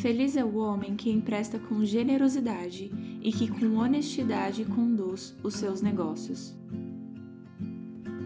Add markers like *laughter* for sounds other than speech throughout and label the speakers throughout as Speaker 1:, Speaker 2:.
Speaker 1: Feliz é o homem que empresta com generosidade e que com honestidade conduz os seus negócios.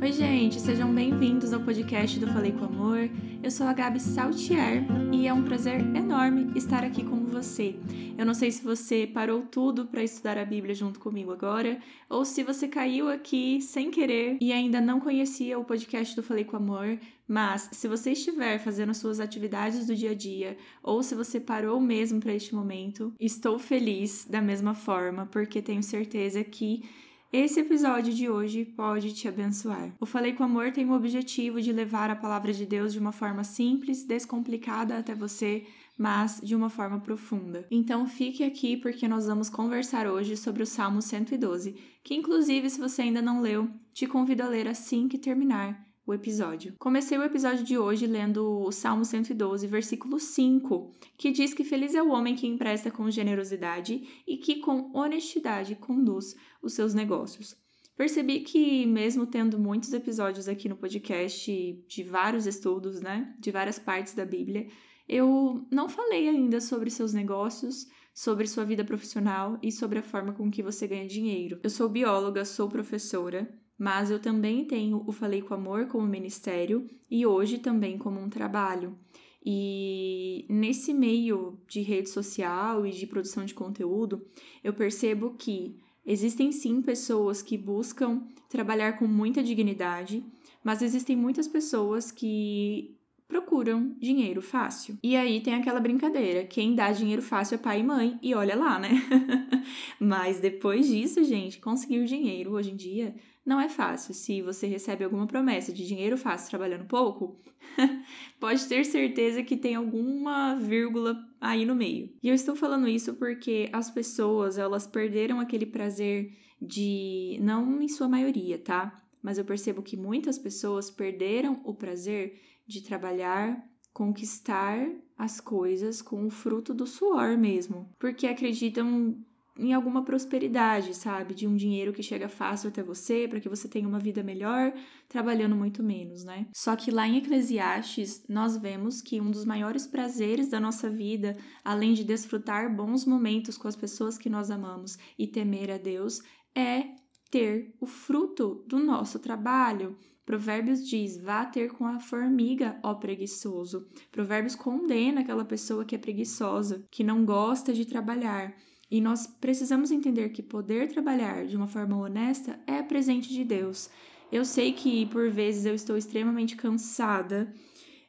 Speaker 1: Oi, gente, sejam bem-vindos ao podcast do Falei com Amor. Eu sou a Gabi Saltier e é um prazer enorme estar aqui com você. Eu não sei se você parou tudo para estudar a Bíblia junto comigo agora ou se você caiu aqui sem querer e ainda não conhecia o podcast do Falei com Amor, mas se você estiver fazendo suas atividades do dia a dia ou se você parou mesmo para este momento, estou feliz da mesma forma porque tenho certeza que esse episódio de hoje pode te abençoar. O Falei com Amor tem o objetivo de levar a palavra de Deus de uma forma simples, descomplicada até você, mas de uma forma profunda. Então fique aqui porque nós vamos conversar hoje sobre o Salmo 112, que inclusive se você ainda não leu, te convido a ler assim que terminar o episódio. Comecei o episódio de hoje lendo o Salmo 112, versículo 5, que diz que feliz é o homem que empresta com generosidade e que com honestidade conduz os seus negócios. Percebi que, mesmo tendo muitos episódios aqui no podcast de vários estudos, né, de várias partes da Bíblia, eu não falei ainda sobre seus negócios, sobre sua vida profissional e sobre a forma com que você ganha dinheiro. Eu sou bióloga, sou professora mas eu também tenho o Falei com Amor como ministério e hoje também como um trabalho. E nesse meio de rede social e de produção de conteúdo, eu percebo que existem sim pessoas que buscam trabalhar com muita dignidade, mas existem muitas pessoas que procuram dinheiro fácil. E aí tem aquela brincadeira: quem dá dinheiro fácil é pai e mãe, e olha lá, né? *laughs* Mas depois disso, gente, conseguir dinheiro hoje em dia não é fácil. Se você recebe alguma promessa de dinheiro fácil trabalhando pouco, *laughs* pode ter certeza que tem alguma vírgula aí no meio. E eu estou falando isso porque as pessoas, elas perderam aquele prazer de, não em sua maioria, tá? Mas eu percebo que muitas pessoas perderam o prazer de trabalhar, conquistar as coisas com o fruto do suor mesmo, porque acreditam em alguma prosperidade, sabe? De um dinheiro que chega fácil até você, para que você tenha uma vida melhor, trabalhando muito menos, né? Só que lá em Eclesiastes, nós vemos que um dos maiores prazeres da nossa vida, além de desfrutar bons momentos com as pessoas que nós amamos e temer a Deus, é ter o fruto do nosso trabalho. Provérbios diz: vá ter com a formiga, ó preguiçoso. Provérbios condena aquela pessoa que é preguiçosa, que não gosta de trabalhar. E nós precisamos entender que poder trabalhar de uma forma honesta é presente de Deus. Eu sei que por vezes eu estou extremamente cansada.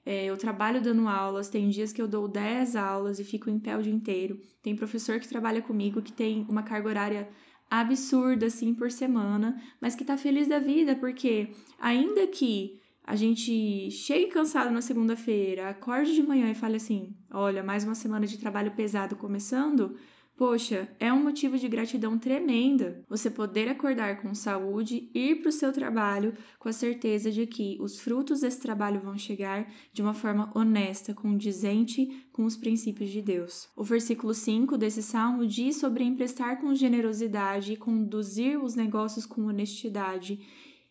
Speaker 1: É, eu trabalho dando aulas, tem dias que eu dou 10 aulas e fico em pé o dia inteiro. Tem professor que trabalha comigo que tem uma carga horária absurda, assim, por semana, mas que tá feliz da vida, porque ainda que a gente chegue cansado na segunda-feira, acorde de manhã e fale assim: olha, mais uma semana de trabalho pesado começando Poxa, é um motivo de gratidão tremenda você poder acordar com saúde, ir para o seu trabalho com a certeza de que os frutos desse trabalho vão chegar de uma forma honesta, condizente com os princípios de Deus. O versículo 5 desse salmo diz sobre emprestar com generosidade e conduzir os negócios com honestidade.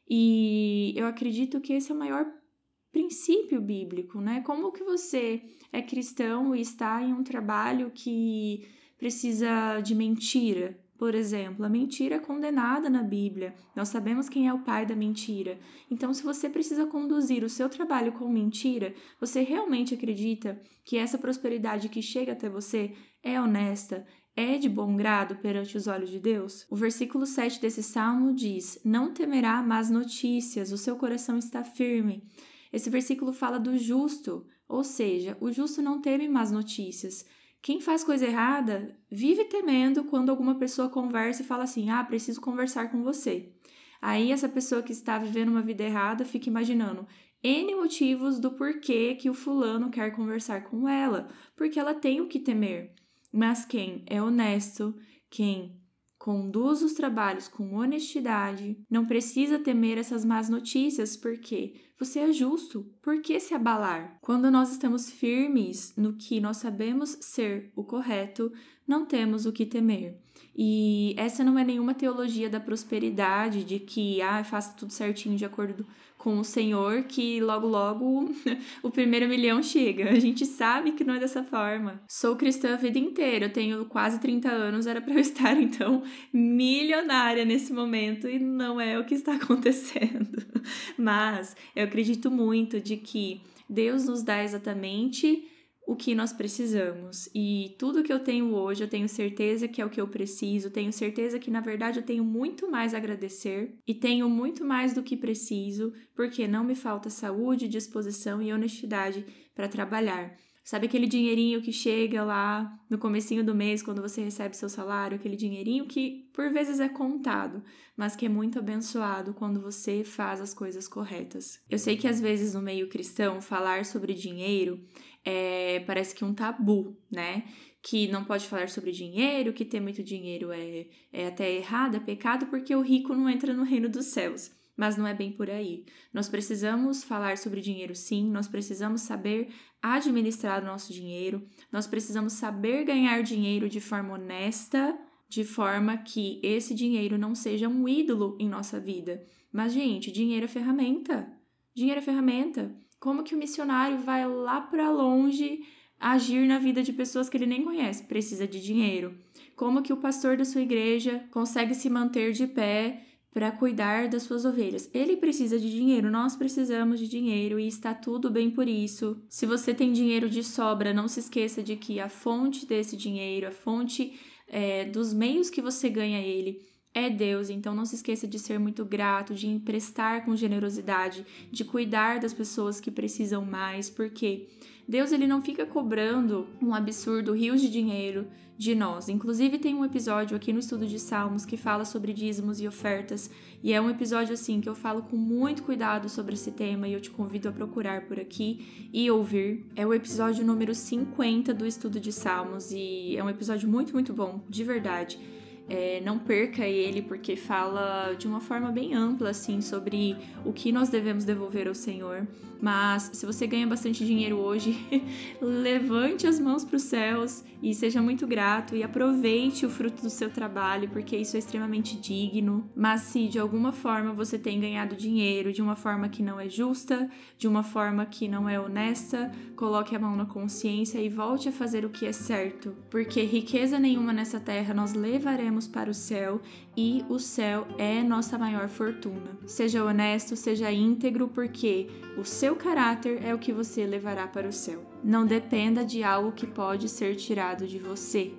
Speaker 1: E eu acredito que esse é o maior princípio bíblico, né? Como que você é cristão e está em um trabalho que precisa de mentira. Por exemplo, a mentira é condenada na Bíblia. Nós sabemos quem é o pai da mentira. Então, se você precisa conduzir o seu trabalho com mentira, você realmente acredita que essa prosperidade que chega até você é honesta, é de bom grado perante os olhos de Deus? O versículo 7 desse salmo diz: Não temerá más notícias, o seu coração está firme. Esse versículo fala do justo, ou seja, o justo não teme más notícias. Quem faz coisa errada vive temendo quando alguma pessoa conversa e fala assim: ah, preciso conversar com você. Aí essa pessoa que está vivendo uma vida errada fica imaginando N motivos do porquê que o fulano quer conversar com ela, porque ela tem o que temer. Mas quem é honesto, quem conduz os trabalhos com honestidade, não precisa temer essas más notícias, porque Você é justo, por que se abalar? Quando nós estamos firmes no que nós sabemos ser o correto, não temos o que temer. E essa não é nenhuma teologia da prosperidade, de que ah, faça tudo certinho de acordo com o Senhor, que logo logo *laughs* o primeiro milhão chega. A gente sabe que não é dessa forma. Sou cristã a vida inteira, eu tenho quase 30 anos, era para eu *laughs* estar então milionária nesse momento e não é o que está *laughs* acontecendo. Mas eu acredito muito de que Deus nos dá exatamente o que nós precisamos. E tudo que eu tenho hoje, eu tenho certeza que é o que eu preciso, tenho certeza que na verdade eu tenho muito mais a agradecer e tenho muito mais do que preciso, porque não me falta saúde, disposição e honestidade para trabalhar. Sabe aquele dinheirinho que chega lá no comecinho do mês quando você recebe seu salário, aquele dinheirinho que por vezes é contado, mas que é muito abençoado quando você faz as coisas corretas. Eu sei que às vezes no meio cristão falar sobre dinheiro é, parece que um tabu, né? Que não pode falar sobre dinheiro, que ter muito dinheiro é, é até errado, é pecado, porque o rico não entra no reino dos céus. Mas não é bem por aí. Nós precisamos falar sobre dinheiro sim, nós precisamos saber administrar o nosso dinheiro, nós precisamos saber ganhar dinheiro de forma honesta, de forma que esse dinheiro não seja um ídolo em nossa vida. Mas, gente, dinheiro é ferramenta. Dinheiro é ferramenta. Como que o missionário vai lá para longe agir na vida de pessoas que ele nem conhece? Precisa de dinheiro. Como que o pastor da sua igreja consegue se manter de pé para cuidar das suas ovelhas. Ele precisa de dinheiro, nós precisamos de dinheiro e está tudo bem por isso. Se você tem dinheiro de sobra, não se esqueça de que a fonte desse dinheiro, a fonte é, dos meios que você ganha ele, é Deus, então não se esqueça de ser muito grato, de emprestar com generosidade, de cuidar das pessoas que precisam mais, porque Deus ele não fica cobrando um absurdo rios de dinheiro de nós. Inclusive tem um episódio aqui no estudo de Salmos que fala sobre dízimos e ofertas, e é um episódio assim que eu falo com muito cuidado sobre esse tema e eu te convido a procurar por aqui e ouvir. É o episódio número 50 do estudo de Salmos e é um episódio muito muito bom, de verdade. É, não perca ele, porque fala de uma forma bem ampla, assim, sobre o que nós devemos devolver ao Senhor. Mas se você ganha bastante dinheiro hoje, *laughs* levante as mãos para os céus e seja muito grato e aproveite o fruto do seu trabalho, porque isso é extremamente digno. Mas se de alguma forma você tem ganhado dinheiro de uma forma que não é justa, de uma forma que não é honesta, coloque a mão na consciência e volte a fazer o que é certo, porque riqueza nenhuma nessa terra nós levaremos para o céu e o céu é nossa maior fortuna. Seja honesto, seja íntegro, porque o seu caráter é o que você levará para o céu. Não dependa de algo que pode ser tirado de você.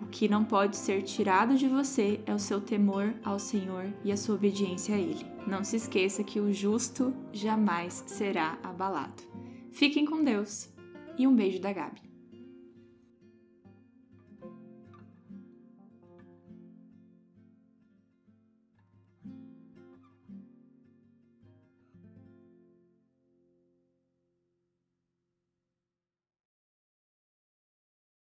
Speaker 1: O que não pode ser tirado de você é o seu temor ao Senhor e a sua obediência a Ele. Não se esqueça que o justo jamais será abalado. Fiquem com Deus e um beijo da Gabi.